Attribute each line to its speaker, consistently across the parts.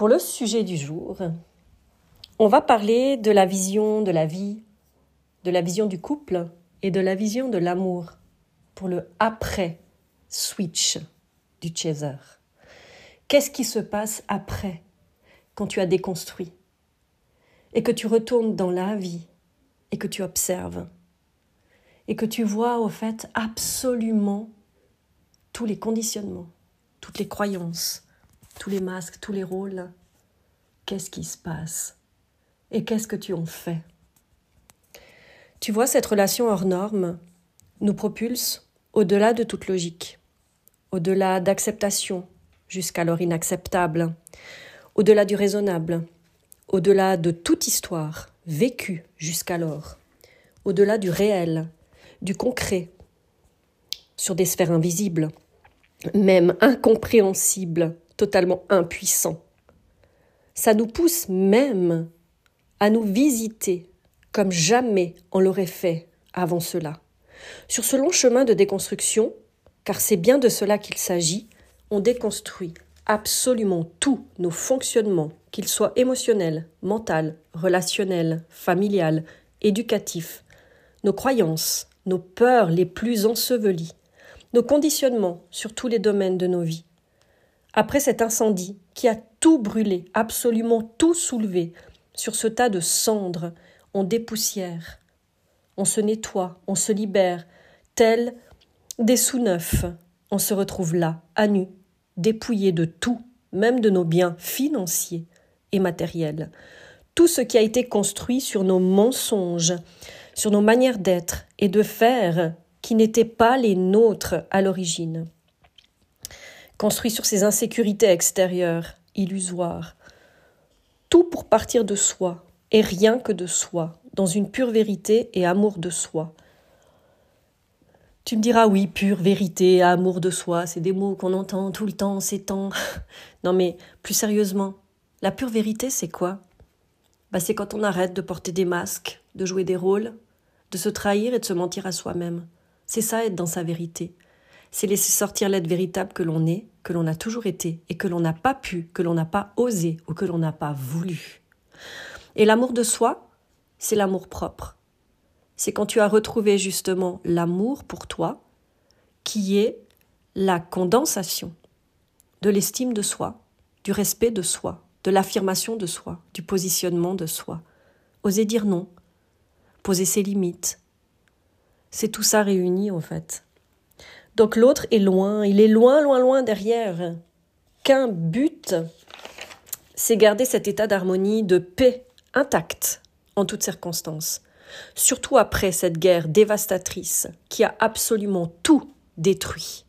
Speaker 1: pour le sujet du jour, on va parler de la vision de la vie, de la vision du couple et de la vision de l'amour pour le après switch du chaser. Qu'est-ce qui se passe après quand tu as déconstruit et que tu retournes dans la vie et que tu observes et que tu vois au fait absolument tous les conditionnements, toutes les croyances, tous les masques, tous les rôles. Qu'est-ce qui se passe? Et qu'est-ce que tu en fais? Tu vois, cette relation hors norme nous propulse au-delà de toute logique, au-delà d'acceptation, jusqu'alors inacceptable, au-delà du raisonnable, au-delà de toute histoire vécue jusqu'alors, au-delà du réel, du concret, sur des sphères invisibles, même incompréhensibles, totalement impuissants. Ça nous pousse même à nous visiter comme jamais on l'aurait fait avant cela. Sur ce long chemin de déconstruction, car c'est bien de cela qu'il s'agit, on déconstruit absolument tous nos fonctionnements, qu'ils soient émotionnels, mentaux, relationnels, familiales, éducatifs, nos croyances, nos peurs les plus ensevelies, nos conditionnements sur tous les domaines de nos vies. Après cet incendie qui a tout brûlé, absolument tout soulevé, sur ce tas de cendres, on dépoussière, on se nettoie, on se libère, tel des sous-neufs, on se retrouve là, à nu, dépouillé de tout, même de nos biens financiers et matériels. Tout ce qui a été construit sur nos mensonges, sur nos manières d'être et de faire qui n'étaient pas les nôtres à l'origine. Construit sur ces insécurités extérieures, illusoires. Tout pour partir de soi, et rien que de soi, dans une pure vérité et amour de soi. Tu me diras oui, pure vérité, amour de soi, c'est des mots qu'on entend tout le temps, ces temps. non mais plus sérieusement, la pure vérité c'est quoi? Bah, C'est quand on arrête de porter des masques, de jouer des rôles, de se trahir et de se mentir à soi-même. C'est ça être dans sa vérité. C'est laisser sortir l'être véritable que l'on est, que l'on a toujours été, et que l'on n'a pas pu, que l'on n'a pas osé ou que l'on n'a pas voulu. Et l'amour de soi, c'est l'amour propre. C'est quand tu as retrouvé justement l'amour pour toi, qui est la condensation de l'estime de soi, du respect de soi, de l'affirmation de soi, du positionnement de soi. Oser dire non, poser ses limites. C'est tout ça réuni en fait. Donc l'autre est loin, il est loin, loin, loin derrière. Qu'un but, c'est garder cet état d'harmonie, de paix intacte en toutes circonstances, surtout après cette guerre dévastatrice qui a absolument tout détruit.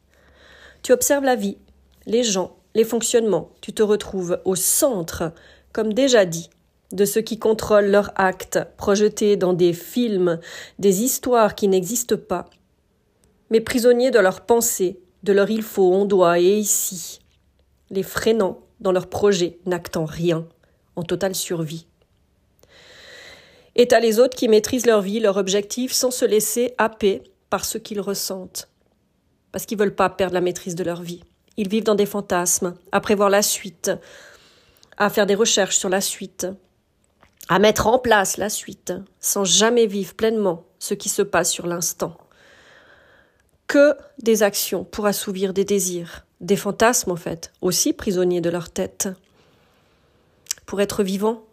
Speaker 1: Tu observes la vie, les gens, les fonctionnements, tu te retrouves au centre, comme déjà dit, de ceux qui contrôlent leurs actes projetés dans des films, des histoires qui n'existent pas, mais prisonniers de leurs pensées, de leur il faut, on doit et ici, les freinant dans leurs projets, n'actant rien, en totale survie. Et à les autres qui maîtrisent leur vie, leur objectif, sans se laisser happer par ce qu'ils ressentent. Parce qu'ils ne veulent pas perdre la maîtrise de leur vie. Ils vivent dans des fantasmes, à prévoir la suite, à faire des recherches sur la suite, à mettre en place la suite, sans jamais vivre pleinement ce qui se passe sur l'instant. Que des actions pour assouvir des désirs, des fantasmes en fait, aussi prisonniers de leur tête. Pour être vivant,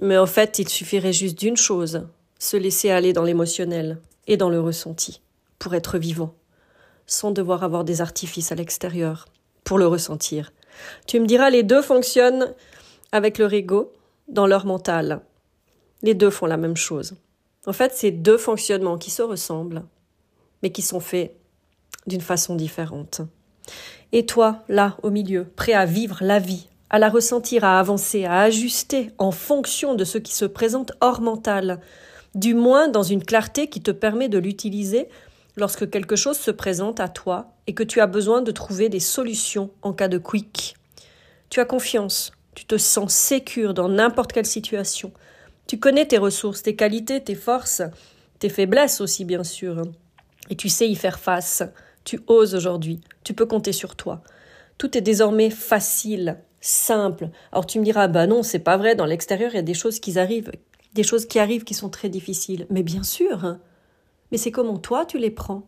Speaker 1: mais en fait, il suffirait juste d'une chose, se laisser aller dans l'émotionnel et dans le ressenti, pour être vivant, sans devoir avoir des artifices à l'extérieur, pour le ressentir. Tu me diras, les deux fonctionnent avec leur ego, dans leur mental. Les deux font la même chose. En fait, c'est deux fonctionnements qui se ressemblent, mais qui sont faits d'une façon différente. Et toi, là, au milieu, prêt à vivre la vie à la ressentir, à avancer, à ajuster en fonction de ce qui se présente hors mental, du moins dans une clarté qui te permet de l'utiliser lorsque quelque chose se présente à toi et que tu as besoin de trouver des solutions en cas de quick. Tu as confiance, tu te sens sécure dans n'importe quelle situation. Tu connais tes ressources, tes qualités, tes forces, tes faiblesses aussi bien sûr. Et tu sais y faire face. Tu oses aujourd'hui. Tu peux compter sur toi. Tout est désormais facile, simple. Alors tu me diras, bah non, c'est pas vrai, dans l'extérieur, il y a des choses qui arrivent, des choses qui arrivent qui sont très difficiles. Mais bien sûr. Hein. Mais c'est comment toi tu les prends?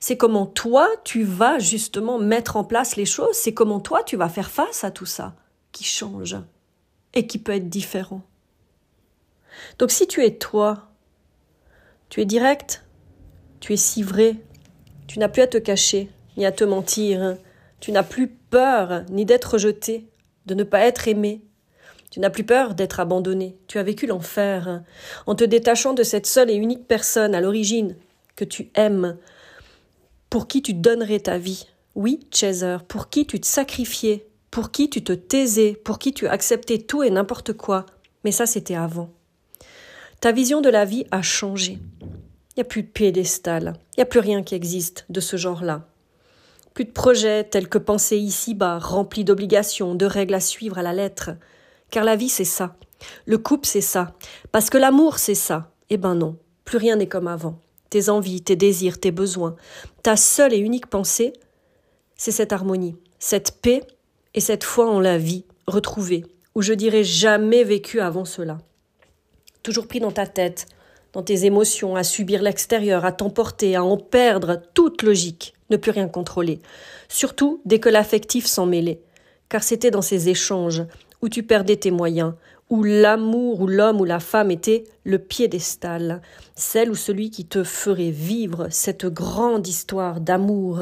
Speaker 1: C'est comment toi tu vas justement mettre en place les choses, c'est comment toi tu vas faire face à tout ça qui change et qui peut être différent? Donc si tu es toi, tu es direct, tu es si vrai, tu n'as plus à te cacher, ni à te mentir, tu n'as plus peur ni d'être rejeté, de ne pas être aimé, tu n'as plus peur d'être abandonné, tu as vécu l'enfer, en te détachant de cette seule et unique personne à l'origine que tu aimes, pour qui tu donnerais ta vie. Oui, Chaser, pour qui tu te sacrifiais, pour qui tu te taisais, pour qui tu acceptais tout et n'importe quoi. Mais ça, c'était avant. Ta vision de la vie a changé. Il n'y a plus de piédestal, il n'y a plus rien qui existe de ce genre-là. Plus de projets tels que penser ici-bas, remplis d'obligations, de règles à suivre à la lettre. Car la vie, c'est ça. Le couple, c'est ça. Parce que l'amour, c'est ça. Eh ben non, plus rien n'est comme avant. Tes envies, tes désirs, tes besoins. Ta seule et unique pensée, c'est cette harmonie, cette paix et cette foi en la vie retrouvée, où je dirais jamais vécu avant cela toujours pris dans ta tête, dans tes émotions, à subir l'extérieur, à t'emporter, à en perdre toute logique, ne plus rien contrôler. Surtout dès que l'affectif s'en mêlait. Car c'était dans ces échanges où tu perdais tes moyens, où l'amour ou l'homme ou la femme était le piédestal, celle ou celui qui te ferait vivre cette grande histoire d'amour,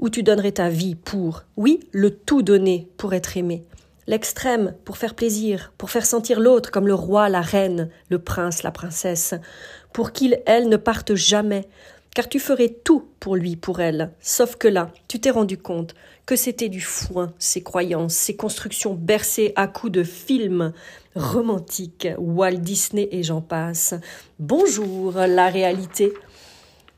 Speaker 1: où tu donnerais ta vie pour, oui, le tout donner pour être aimé l'extrême pour faire plaisir, pour faire sentir l'autre comme le roi, la reine, le prince, la princesse, pour qu'il, elle, ne parte jamais, car tu ferais tout pour lui, pour elle. Sauf que là, tu t'es rendu compte que c'était du foin, ces croyances, ces constructions bercées à coups de films romantiques, Walt Disney et j'en passe. Bonjour, la réalité.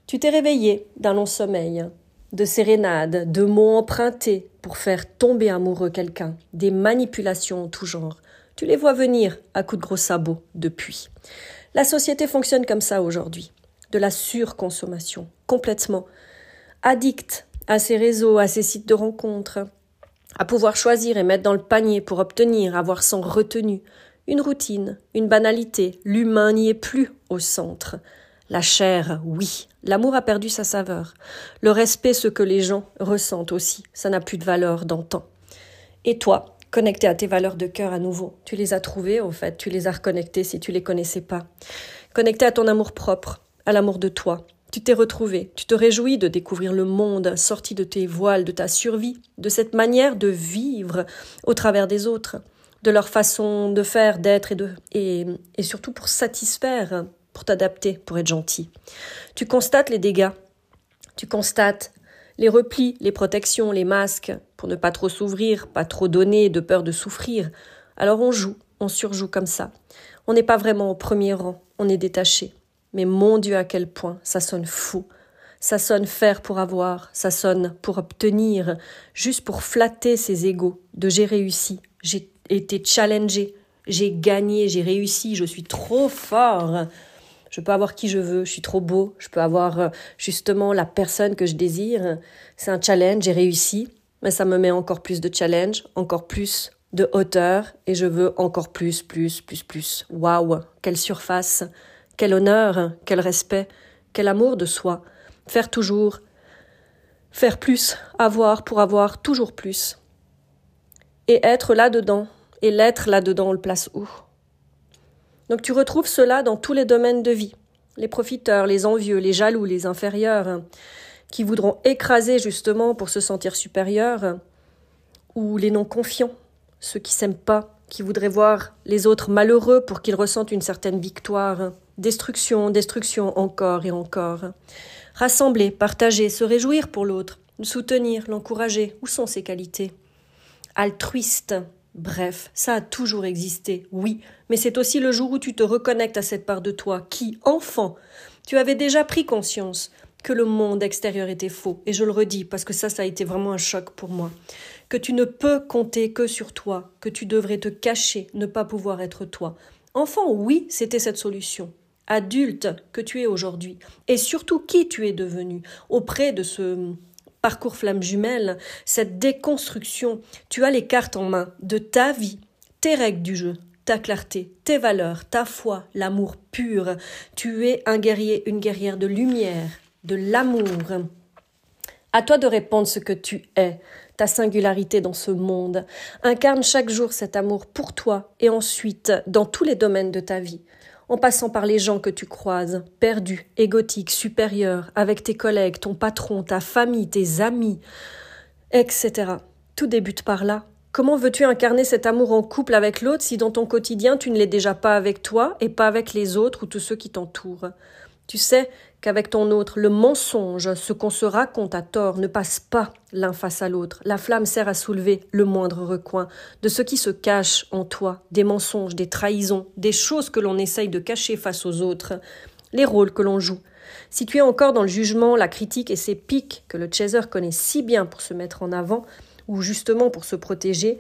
Speaker 1: Tu t'es réveillé d'un long sommeil, de sérénades, de mots empruntés pour faire tomber amoureux quelqu'un, des manipulations en tout genre. Tu les vois venir à coups de gros sabots depuis. La société fonctionne comme ça aujourd'hui, de la surconsommation, complètement. Addict à ces réseaux, à ces sites de rencontres, à pouvoir choisir et mettre dans le panier pour obtenir, avoir sans retenue, une routine, une banalité, l'humain n'y est plus au centre. La chair, oui. L'amour a perdu sa saveur. Le respect, ce que les gens ressentent aussi, ça n'a plus de valeur d'antan. Et toi, connecté à tes valeurs de cœur à nouveau, tu les as trouvées, au fait, tu les as reconnectées si tu les connaissais pas. Connecté à ton amour propre, à l'amour de toi. Tu t'es retrouvé, tu te réjouis de découvrir le monde sorti de tes voiles, de ta survie, de cette manière de vivre au travers des autres, de leur façon de faire, d'être et de, et, et surtout pour satisfaire pour t'adapter, pour être gentil. Tu constates les dégâts, tu constates les replis, les protections, les masques, pour ne pas trop s'ouvrir, pas trop donner, de peur de souffrir. Alors on joue, on surjoue comme ça. On n'est pas vraiment au premier rang, on est détaché. Mais mon Dieu, à quel point ça sonne fou. Ça sonne faire pour avoir, ça sonne pour obtenir, juste pour flatter ses égaux, de j'ai réussi, j'ai été challengé, j'ai gagné, j'ai réussi, je suis trop fort. Je peux avoir qui je veux, je suis trop beau, je peux avoir euh, justement la personne que je désire. C'est un challenge, j'ai réussi, mais ça me met encore plus de challenge, encore plus de hauteur, et je veux encore plus, plus, plus, plus. Waouh, quelle surface, quel honneur, quel respect, quel amour de soi. Faire toujours, faire plus, avoir pour avoir toujours plus. Et être là-dedans, et l'être là-dedans, on le place où? Donc tu retrouves cela dans tous les domaines de vie. Les profiteurs, les envieux, les jaloux, les inférieurs, hein, qui voudront écraser justement pour se sentir supérieurs, ou les non-confiants, ceux qui s'aiment pas, qui voudraient voir les autres malheureux pour qu'ils ressentent une certaine victoire. Destruction, destruction, encore et encore. Rassembler, partager, se réjouir pour l'autre, soutenir, l'encourager. Où sont ses qualités? Altruiste, Bref, ça a toujours existé, oui, mais c'est aussi le jour où tu te reconnectes à cette part de toi qui, enfant, tu avais déjà pris conscience que le monde extérieur était faux, et je le redis parce que ça, ça a été vraiment un choc pour moi, que tu ne peux compter que sur toi, que tu devrais te cacher, ne pas pouvoir être toi. Enfant, oui, c'était cette solution. Adulte que tu es aujourd'hui, et surtout qui tu es devenu auprès de ce parcours flamme jumelle, cette déconstruction, tu as les cartes en main de ta vie, tes règles du jeu, ta clarté, tes valeurs, ta foi, l'amour pur. Tu es un guerrier, une guerrière de lumière, de l'amour. À toi de répondre ce que tu es, ta singularité dans ce monde. Incarne chaque jour cet amour pour toi et ensuite dans tous les domaines de ta vie en passant par les gens que tu croises, perdus, égotiques, supérieurs, avec tes collègues, ton patron, ta famille, tes amis, etc. Tout débute par là. Comment veux-tu incarner cet amour en couple avec l'autre si dans ton quotidien tu ne l'es déjà pas avec toi et pas avec les autres ou tous ceux qui t'entourent? Tu sais qu'avec ton autre, le mensonge, ce qu'on se raconte à tort, ne passe pas l'un face à l'autre. La flamme sert à soulever le moindre recoin de ce qui se cache en toi, des mensonges, des trahisons, des choses que l'on essaye de cacher face aux autres, les rôles que l'on joue. Si tu es encore dans le jugement, la critique et ces pics que le chaser connaît si bien pour se mettre en avant, ou justement pour se protéger,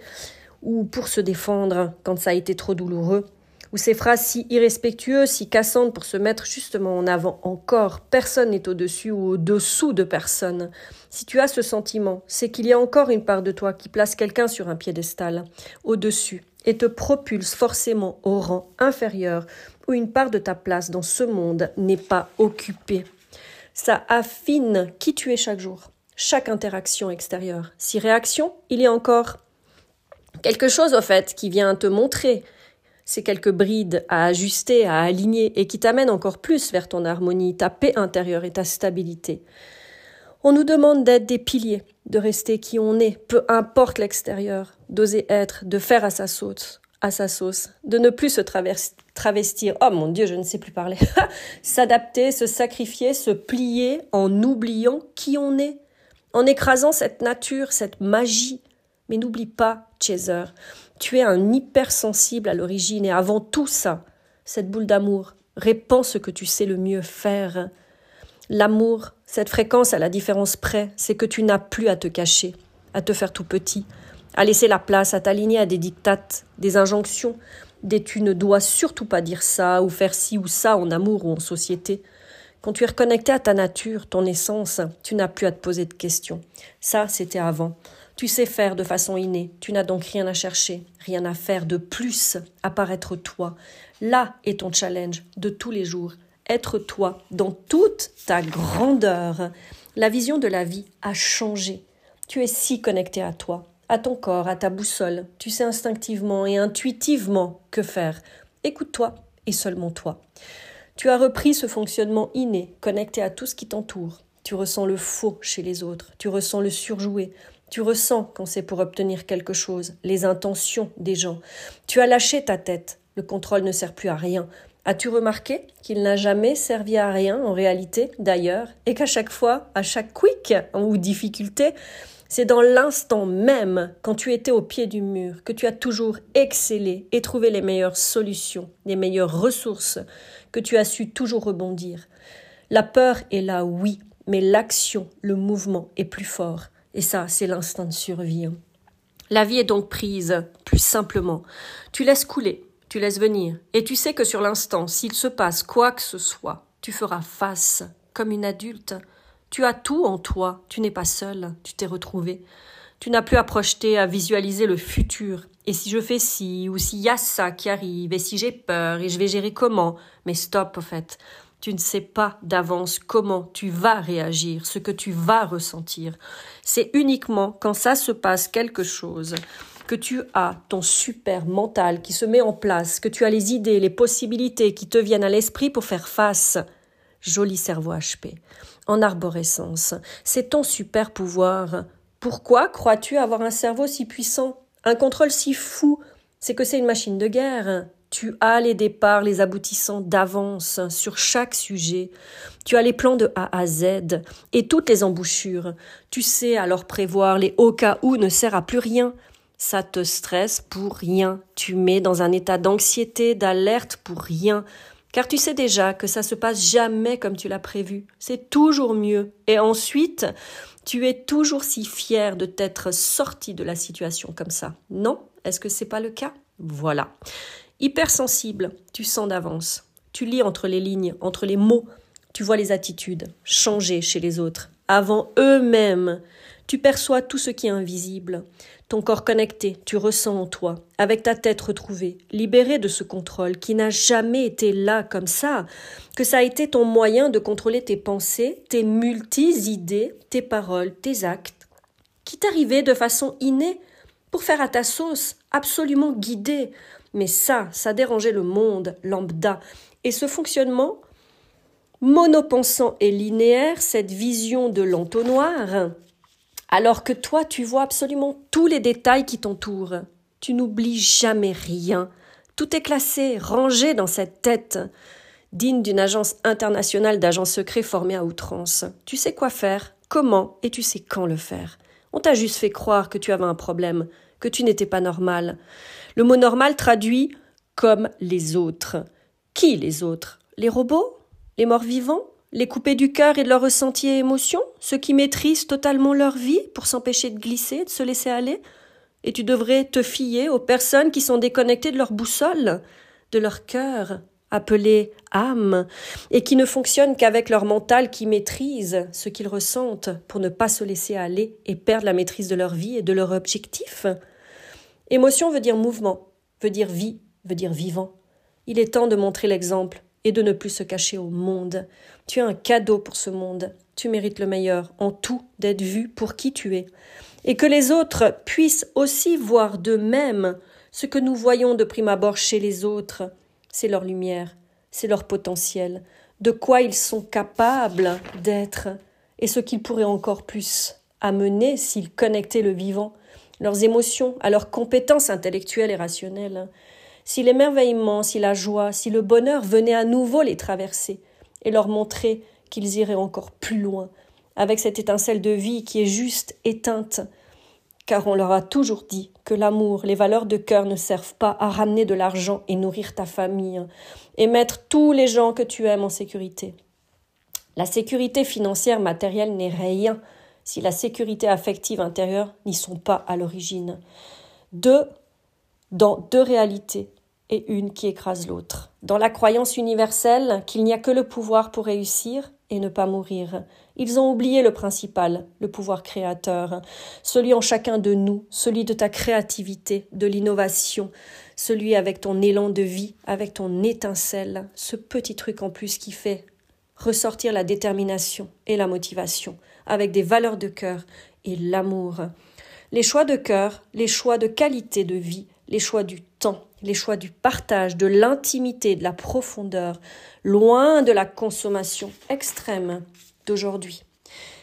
Speaker 1: ou pour se défendre quand ça a été trop douloureux, ou ces phrases si irrespectueuses, si cassantes pour se mettre justement en avant encore. Personne n'est au-dessus ou au-dessous de personne. Si tu as ce sentiment, c'est qu'il y a encore une part de toi qui place quelqu'un sur un piédestal, au-dessus, et te propulse forcément au rang inférieur, où une part de ta place dans ce monde n'est pas occupée. Ça affine qui tu es chaque jour, chaque interaction extérieure. Si réaction, il y a encore quelque chose au fait qui vient te montrer c'est quelques brides à ajuster, à aligner et qui t'amènent encore plus vers ton harmonie, ta paix intérieure et ta stabilité. On nous demande d'être des piliers, de rester qui on est, peu importe l'extérieur, d'oser être, de faire à sa sauce, à sa sauce, de ne plus se travestir, oh mon Dieu, je ne sais plus parler, s'adapter, se sacrifier, se plier en oubliant qui on est, en écrasant cette nature, cette magie. Mais n'oublie pas, Chaser, tu es un hypersensible à l'origine et avant tout ça, cette boule d'amour, répands ce que tu sais le mieux faire. L'amour, cette fréquence à la différence près, c'est que tu n'as plus à te cacher, à te faire tout petit, à laisser la place, à t'aligner à des dictates, des injonctions, des tu ne dois surtout pas dire ça ou faire ci ou ça en amour ou en société. Quand tu es reconnecté à ta nature, ton essence, tu n'as plus à te poser de questions. Ça, c'était avant. Tu sais faire de façon innée, tu n'as donc rien à chercher, rien à faire de plus à part être toi. Là est ton challenge de tous les jours, être toi dans toute ta grandeur. La vision de la vie a changé. Tu es si connecté à toi, à ton corps, à ta boussole. Tu sais instinctivement et intuitivement que faire. Écoute-toi et seulement toi. Tu as repris ce fonctionnement inné, connecté à tout ce qui t'entoure. Tu ressens le faux chez les autres, tu ressens le surjoué, tu ressens quand c'est pour obtenir quelque chose, les intentions des gens. Tu as lâché ta tête. Le contrôle ne sert plus à rien. As-tu remarqué qu'il n'a jamais servi à rien en réalité, d'ailleurs, et qu'à chaque fois, à chaque quick ou difficulté, c'est dans l'instant même, quand tu étais au pied du mur, que tu as toujours excellé et trouvé les meilleures solutions, les meilleures ressources, que tu as su toujours rebondir. La peur est là, oui, mais l'action, le mouvement est plus fort. Et ça, c'est l'instinct de survie. Hein. La vie est donc prise, plus simplement. Tu laisses couler, tu laisses venir, et tu sais que sur l'instant, s'il se passe quoi que ce soit, tu feras face, comme une adulte. Tu as tout en toi, tu n'es pas seul, tu t'es retrouvé. Tu n'as plus à projeter, à visualiser le futur. Et si je fais ci, ou s'il y a ça qui arrive, et si j'ai peur, et je vais gérer comment? Mais stop, au fait. Tu ne sais pas d'avance comment tu vas réagir, ce que tu vas ressentir. C'est uniquement quand ça se passe quelque chose que tu as ton super mental qui se met en place, que tu as les idées, les possibilités qui te viennent à l'esprit pour faire face. Joli cerveau HP. En arborescence. C'est ton super pouvoir. Pourquoi crois-tu avoir un cerveau si puissant? Un contrôle si fou? C'est que c'est une machine de guerre. Tu as les départs, les aboutissants d'avance sur chaque sujet. Tu as les plans de A à Z et toutes les embouchures. Tu sais alors prévoir les hauts cas où ne sert à plus rien. Ça te stresse pour rien. Tu mets dans un état d'anxiété, d'alerte pour rien. Car tu sais déjà que ça se passe jamais comme tu l'as prévu. C'est toujours mieux. Et ensuite, tu es toujours si fier de t'être sorti de la situation comme ça. Non? Est-ce que c'est pas le cas? Voilà. Hypersensible, tu sens d'avance. Tu lis entre les lignes, entre les mots. Tu vois les attitudes changer chez les autres. avant eux-mêmes. Tu perçois tout ce qui est invisible. Ton corps connecté, tu ressens en toi, avec ta tête retrouvée, libérée de ce contrôle qui n'a jamais été là comme ça, que ça a été ton moyen de contrôler tes pensées, tes multi-idées, tes paroles, tes actes, qui t'arrivaient de façon innée, pour faire à ta sauce, absolument guidée. Mais ça, ça dérangeait le monde, lambda. Et ce fonctionnement, monopensant et linéaire, cette vision de l'entonnoir, alors que toi tu vois absolument tous les détails qui t'entourent. Tu n'oublies jamais rien. Tout est classé, rangé dans cette tête, digne d'une agence internationale d'agents secrets formée à outrance. Tu sais quoi faire, comment et tu sais quand le faire. On t'a juste fait croire que tu avais un problème, que tu n'étais pas normal. Le mot normal traduit comme les autres. Qui les autres? Les robots? Les morts vivants? Les couper du cœur et de leurs ressentis et émotions, ceux qui maîtrisent totalement leur vie pour s'empêcher de glisser, de se laisser aller, et tu devrais te fier aux personnes qui sont déconnectées de leur boussole, de leur cœur, appelé âme, et qui ne fonctionnent qu'avec leur mental qui maîtrise ce qu'ils ressentent pour ne pas se laisser aller et perdre la maîtrise de leur vie et de leur objectif. Émotion veut dire mouvement, veut dire vie, veut dire vivant. Il est temps de montrer l'exemple et de ne plus se cacher au monde. Tu as un cadeau pour ce monde. Tu mérites le meilleur, en tout, d'être vu pour qui tu es. Et que les autres puissent aussi voir d'eux-mêmes ce que nous voyons de prime abord chez les autres. C'est leur lumière, c'est leur potentiel, de quoi ils sont capables d'être, et ce qu'ils pourraient encore plus amener s'ils connectaient le vivant, leurs émotions, à leurs compétences intellectuelles et rationnelles si l'émerveillement, si la joie, si le bonheur venaient à nouveau les traverser et leur montrer qu'ils iraient encore plus loin, avec cette étincelle de vie qui est juste éteinte, car on leur a toujours dit que l'amour, les valeurs de cœur ne servent pas à ramener de l'argent et nourrir ta famille, et mettre tous les gens que tu aimes en sécurité. La sécurité financière matérielle n'est rien si la sécurité affective intérieure n'y sont pas à l'origine. Deux, dans deux réalités et une qui écrase l'autre, dans la croyance universelle qu'il n'y a que le pouvoir pour réussir et ne pas mourir. Ils ont oublié le principal, le pouvoir créateur, celui en chacun de nous, celui de ta créativité, de l'innovation, celui avec ton élan de vie, avec ton étincelle, ce petit truc en plus qui fait ressortir la détermination et la motivation, avec des valeurs de cœur et l'amour. Les choix de cœur, les choix de qualité de vie, les choix du temps, les choix du partage, de l'intimité, de la profondeur, loin de la consommation extrême d'aujourd'hui.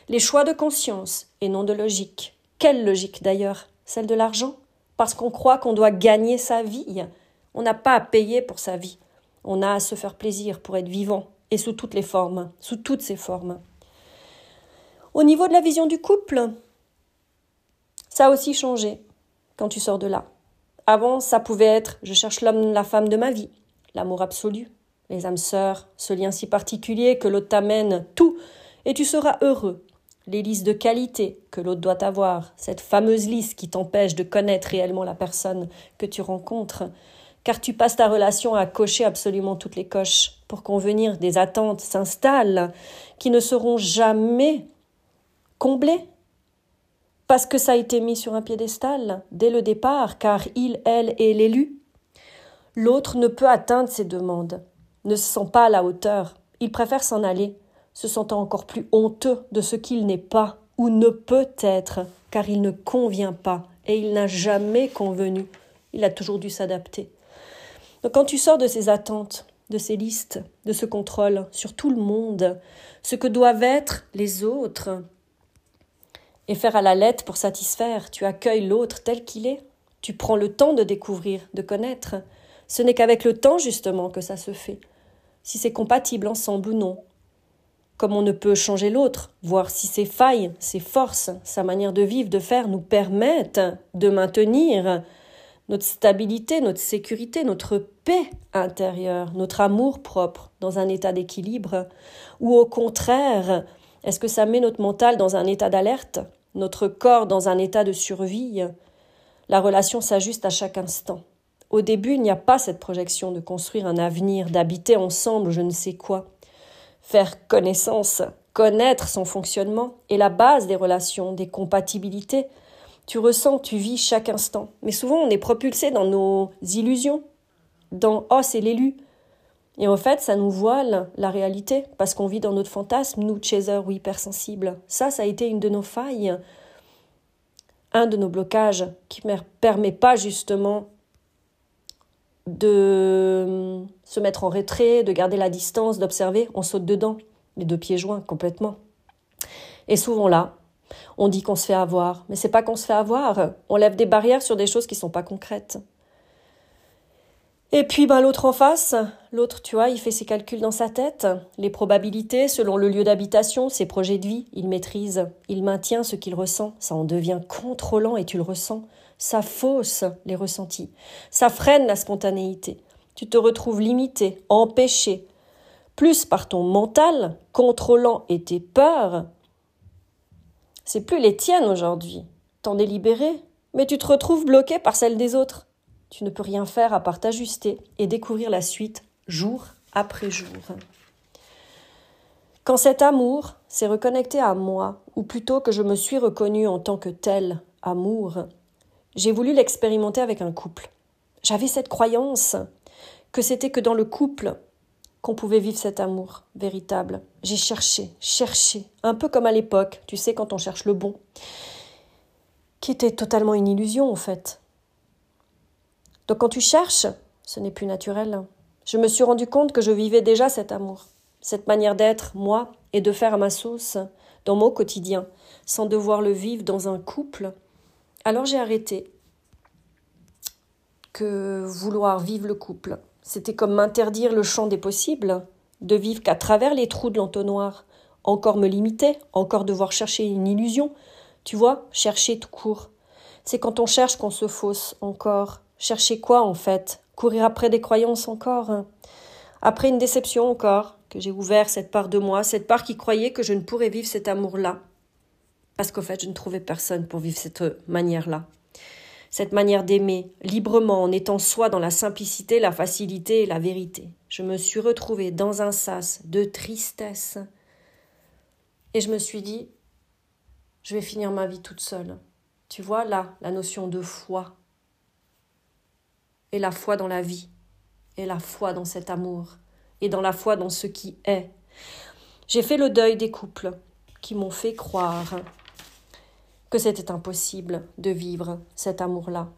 Speaker 1: Les choix de conscience et non de logique. Quelle logique d'ailleurs? Celle de l'argent? Parce qu'on croit qu'on doit gagner sa vie. On n'a pas à payer pour sa vie. On a à se faire plaisir pour être vivant, et sous toutes les formes, sous toutes ses formes. Au niveau de la vision du couple, ça a aussi changé quand tu sors de là. Avant, ça pouvait être je cherche l'homme, la femme de ma vie, l'amour absolu, les âmes sœurs, ce lien si particulier que l'autre t'amène tout, et tu seras heureux. Les listes de qualité que l'autre doit avoir, cette fameuse liste qui t'empêche de connaître réellement la personne que tu rencontres, car tu passes ta relation à cocher absolument toutes les coches pour convenir des attentes s'installent qui ne seront jamais comblées parce que ça a été mis sur un piédestal dès le départ, car il, elle est l'élu. L'autre ne peut atteindre ses demandes, ne se sent pas à la hauteur, il préfère s'en aller, se sentant encore plus honteux de ce qu'il n'est pas ou ne peut être, car il ne convient pas et il n'a jamais convenu, il a toujours dû s'adapter. Donc quand tu sors de ces attentes, de ces listes, de ce contrôle sur tout le monde, ce que doivent être les autres, et faire à la lettre pour satisfaire. Tu accueilles l'autre tel qu'il est. Tu prends le temps de découvrir, de connaître. Ce n'est qu'avec le temps, justement, que ça se fait. Si c'est compatible ensemble ou non. Comme on ne peut changer l'autre, voir si ses failles, ses forces, sa manière de vivre, de faire nous permettent de maintenir notre stabilité, notre sécurité, notre paix intérieure, notre amour propre dans un état d'équilibre, ou au contraire, est-ce que ça met notre mental dans un état d'alerte? Notre corps dans un état de survie, la relation s'ajuste à chaque instant. Au début, il n'y a pas cette projection de construire un avenir, d'habiter ensemble je ne sais quoi. Faire connaissance connaître son fonctionnement est la base des relations, des compatibilités. Tu ressens, tu vis chaque instant. Mais souvent, on est propulsé dans nos illusions, dans Oh, c'est l'élu. Et en fait, ça nous voile la réalité, parce qu'on vit dans notre fantasme, nous, chasers ou hypersensibles. Ça, ça a été une de nos failles, un de nos blocages qui ne permet pas justement de se mettre en retrait, de garder la distance, d'observer, on saute dedans, les deux pieds joints complètement. Et souvent là, on dit qu'on se fait avoir, mais c'est pas qu'on se fait avoir, on lève des barrières sur des choses qui sont pas concrètes. Et puis ben, l'autre en face, l'autre, tu vois, il fait ses calculs dans sa tête, les probabilités selon le lieu d'habitation, ses projets de vie, il maîtrise, il maintient ce qu'il ressent, ça en devient contrôlant et tu le ressens, ça fausse les ressentis, ça freine la spontanéité, tu te retrouves limité, empêché, plus par ton mental, contrôlant et tes peurs. C'est plus les tiennes aujourd'hui, t'en es libéré, mais tu te retrouves bloqué par celles des autres. Tu ne peux rien faire à part t'ajuster et découvrir la suite jour après jour. Quand cet amour s'est reconnecté à moi, ou plutôt que je me suis reconnue en tant que tel amour, j'ai voulu l'expérimenter avec un couple. J'avais cette croyance que c'était que dans le couple qu'on pouvait vivre cet amour véritable. J'ai cherché, cherché, un peu comme à l'époque, tu sais, quand on cherche le bon, qui était totalement une illusion en fait. Donc quand tu cherches, ce n'est plus naturel. Je me suis rendu compte que je vivais déjà cet amour, cette manière d'être, moi, et de faire à ma sauce, dans mon quotidien, sans devoir le vivre dans un couple. Alors j'ai arrêté que vouloir vivre le couple. C'était comme m'interdire le champ des possibles, de vivre qu'à travers les trous de l'entonnoir, encore me limiter, encore devoir chercher une illusion. Tu vois, chercher tout court. C'est quand on cherche qu'on se fausse encore, Chercher quoi en fait? Courir après des croyances encore hein? Après une déception encore, que j'ai ouvert cette part de moi, cette part qui croyait que je ne pourrais vivre cet amour-là. Parce qu'en fait, je ne trouvais personne pour vivre cette manière-là. Cette manière d'aimer, librement, en étant soi dans la simplicité, la facilité et la vérité. Je me suis retrouvée dans un sas de tristesse. Et je me suis dit, je vais finir ma vie toute seule. Tu vois là, la notion de foi, et la foi dans la vie, et la foi dans cet amour, et dans la foi dans ce qui est. J'ai fait le deuil des couples qui m'ont fait croire que c'était impossible de vivre cet amour-là.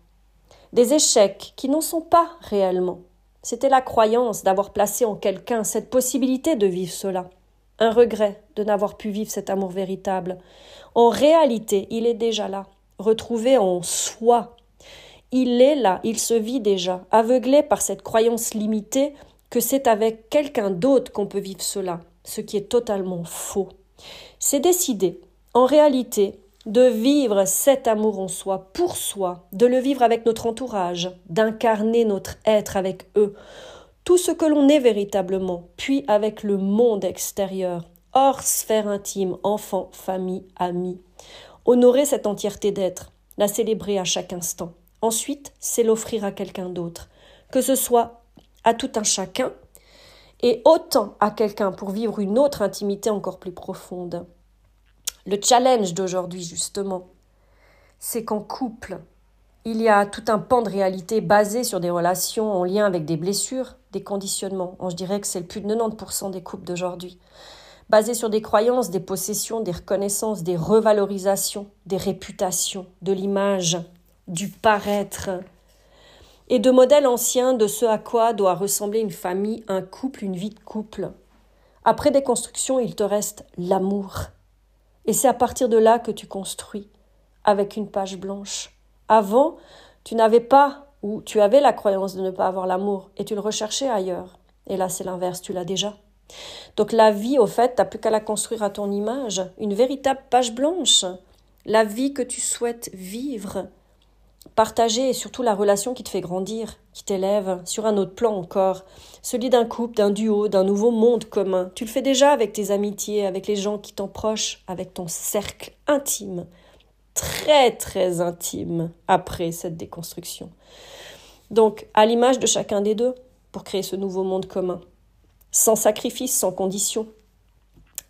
Speaker 1: Des échecs qui n'en sont pas réellement. C'était la croyance d'avoir placé en quelqu'un cette possibilité de vivre cela. Un regret de n'avoir pu vivre cet amour véritable. En réalité, il est déjà là, retrouvé en soi, il est là, il se vit déjà, aveuglé par cette croyance limitée que c'est avec quelqu'un d'autre qu'on peut vivre cela, ce qui est totalement faux. C'est décider, en réalité, de vivre cet amour en soi, pour soi, de le vivre avec notre entourage, d'incarner notre être avec eux, tout ce que l'on est véritablement, puis avec le monde extérieur, hors sphère intime, enfant, famille, amis. Honorer cette entièreté d'être, la célébrer à chaque instant. Ensuite, c'est l'offrir à quelqu'un d'autre, que ce soit à tout un chacun et autant à quelqu'un pour vivre une autre intimité encore plus profonde. Le challenge d'aujourd'hui, justement, c'est qu'en couple, il y a tout un pan de réalité basé sur des relations en lien avec des blessures, des conditionnements. Je dirais que c'est plus de 90% des couples d'aujourd'hui. Basé sur des croyances, des possessions, des reconnaissances, des revalorisations, des réputations, de l'image, du paraître et de modèles anciens de ce à quoi doit ressembler une famille, un couple, une vie de couple. Après des constructions, il te reste l'amour. Et c'est à partir de là que tu construis, avec une page blanche. Avant, tu n'avais pas, ou tu avais la croyance de ne pas avoir l'amour, et tu le recherchais ailleurs. Et là, c'est l'inverse, tu l'as déjà. Donc la vie, au fait, t'as plus qu'à la construire à ton image, une véritable page blanche. La vie que tu souhaites vivre, Partager et surtout la relation qui te fait grandir, qui t'élève sur un autre plan encore, celui d'un couple, d'un duo, d'un nouveau monde commun. Tu le fais déjà avec tes amitiés, avec les gens qui t'en proches, avec ton cercle intime, très très intime après cette déconstruction. Donc, à l'image de chacun des deux, pour créer ce nouveau monde commun, sans sacrifice, sans condition,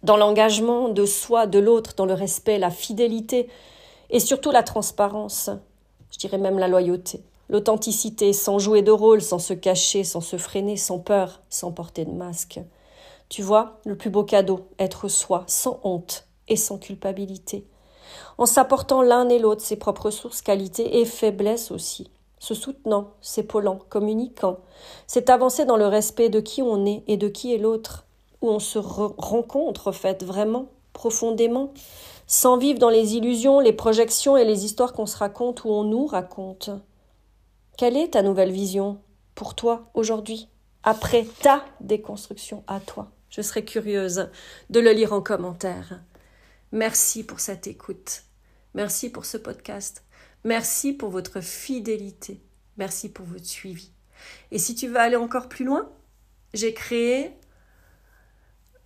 Speaker 1: dans l'engagement de soi, de l'autre, dans le respect, la fidélité et surtout la transparence, je dirais même la loyauté, l'authenticité, sans jouer de rôle, sans se cacher, sans se freiner, sans peur, sans porter de masque. Tu vois, le plus beau cadeau, être soi, sans honte et sans culpabilité, en s'apportant l'un et l'autre ses propres sources, qualités et faiblesses aussi, se soutenant, s'épaulant, communiquant, c'est avancer dans le respect de qui on est et de qui est l'autre, où on se rencontre, en fait, vraiment, profondément, sans vivre dans les illusions, les projections et les histoires qu'on se raconte ou on nous raconte. Quelle est ta nouvelle vision pour toi aujourd'hui, après ta déconstruction à toi? Je serais curieuse de le lire en commentaire. Merci pour cette écoute. Merci pour ce podcast. Merci pour votre fidélité. Merci pour votre suivi. Et si tu veux aller encore plus loin, j'ai créé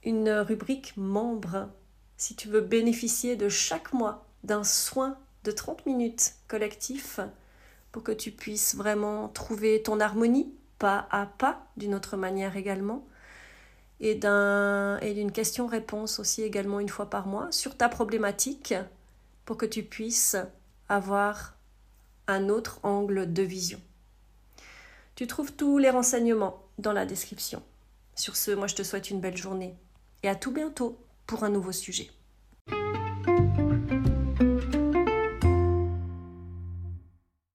Speaker 1: une rubrique membre. Si tu veux bénéficier de chaque mois d'un soin de 30 minutes collectif pour que tu puisses vraiment trouver ton harmonie pas à pas d'une autre manière également et et d'une question-réponse aussi également une fois par mois sur ta problématique pour que tu puisses avoir un autre angle de vision. Tu trouves tous les renseignements dans la description. Sur ce, moi je te souhaite une belle journée et à tout bientôt pour un nouveau sujet.